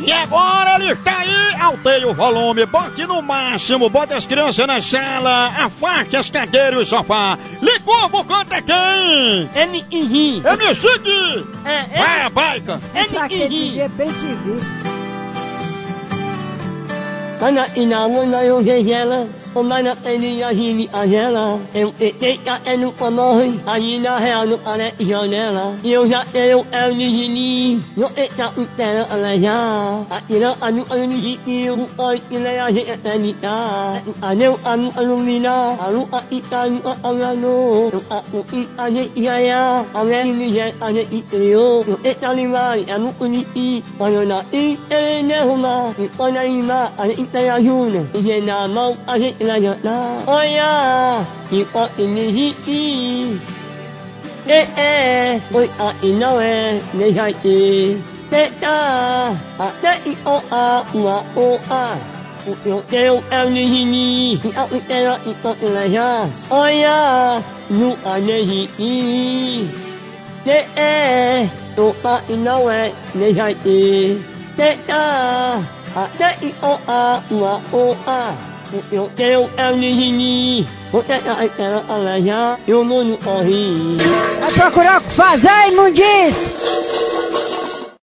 E agora ele está aí, alteie o volume, bote no máximo, bote as crianças na sala, afaste as cadeiras e o sofá. Ligou, conta quem? MC Gui! É, Vai, a baica! Pra que ele dizer bem te vi. Mana na o mana teni a hini a gela. Eu te te ka enu pamoi, a ina he anu are ionela. Eu já tenho el ni hini, yo te ta utera ala ya. A ina anu anu ni hini, eu oi ina ya he tani ta. Aneu anu lina, anu a ita anu a alano. Eu a u i a ne ia ya, a me ni ye a ne i te yo. Yo te tani mai, anu uni i, ayo na i, ele ne huma, i ona i ma, a ne i te ayuna. Ihe na mau a he ina ya na. Oya, i o ini hi i. Eh eh, oi a ina we, ne hai i. Te ta, a te i o a, ua o a. Yo teo el ni hi ni, i a i te ra i to ina ya. Oya, nu a ne hi i. Te e, to pa ina we, ne hai i. Te ta, a te i o a, ua o a. Yo teo el ni hi ni, o te ra i te ra ala ya, yo mo nu o hi. Vai procurar o que fazer, imundice!